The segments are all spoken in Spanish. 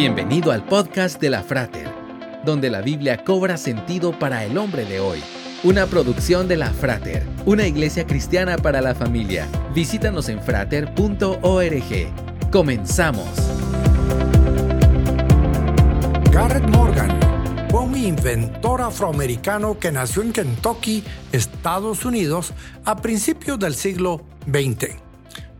Bienvenido al podcast de la Frater, donde la Biblia cobra sentido para el hombre de hoy. Una producción de la Frater, una iglesia cristiana para la familia. Visítanos en frater.org. Comenzamos. Garrett Morgan fue un inventor afroamericano que nació en Kentucky, Estados Unidos, a principios del siglo XX.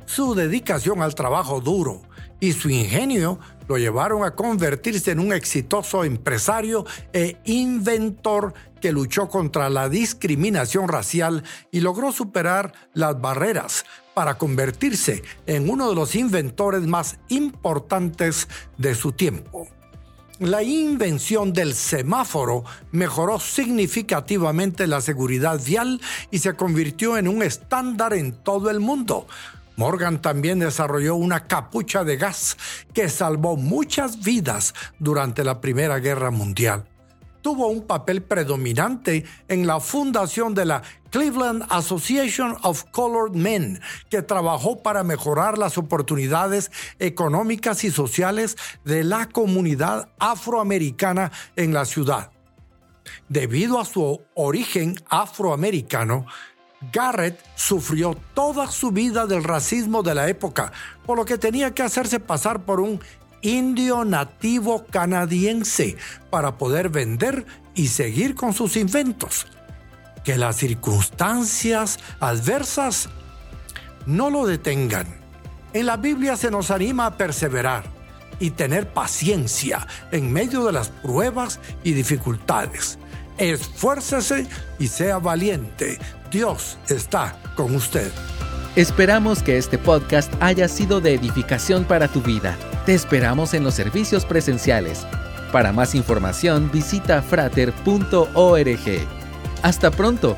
Su dedicación al trabajo duro y su ingenio lo llevaron a convertirse en un exitoso empresario e inventor que luchó contra la discriminación racial y logró superar las barreras para convertirse en uno de los inventores más importantes de su tiempo. La invención del semáforo mejoró significativamente la seguridad vial y se convirtió en un estándar en todo el mundo. Morgan también desarrolló una capucha de gas que salvó muchas vidas durante la Primera Guerra Mundial. Tuvo un papel predominante en la fundación de la Cleveland Association of Colored Men, que trabajó para mejorar las oportunidades económicas y sociales de la comunidad afroamericana en la ciudad. Debido a su origen afroamericano, Garrett sufrió toda su vida del racismo de la época, por lo que tenía que hacerse pasar por un indio nativo canadiense para poder vender y seguir con sus inventos. Que las circunstancias adversas no lo detengan. En la Biblia se nos anima a perseverar y tener paciencia en medio de las pruebas y dificultades. Esfuércese y sea valiente. Dios está con usted. Esperamos que este podcast haya sido de edificación para tu vida. Te esperamos en los servicios presenciales. Para más información visita frater.org. Hasta pronto